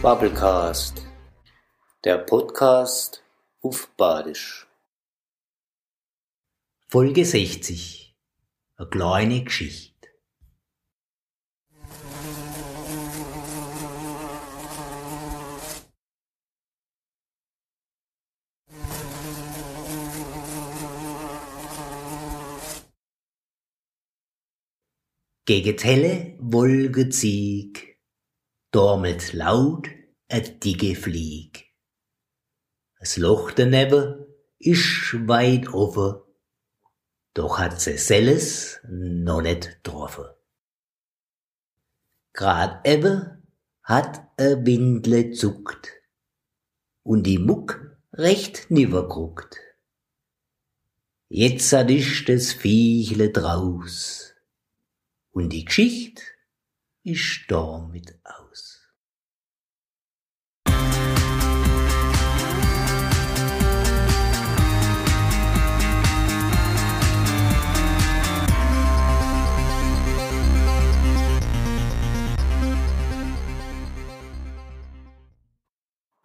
Bubblecast, der Podcast auf Badisch. Folge 60. Eine kleine Geschichte. Gegen Wolke zieg, dormelt laut a dicke Flieg. Das Loch daneben isch weit offen, doch hat se selles noch net getroffen. Grad eben hat a Windle zuckt und die Muck recht niverguckt. Jetzt hat isch das Viechle draus und die Geschicht ist damit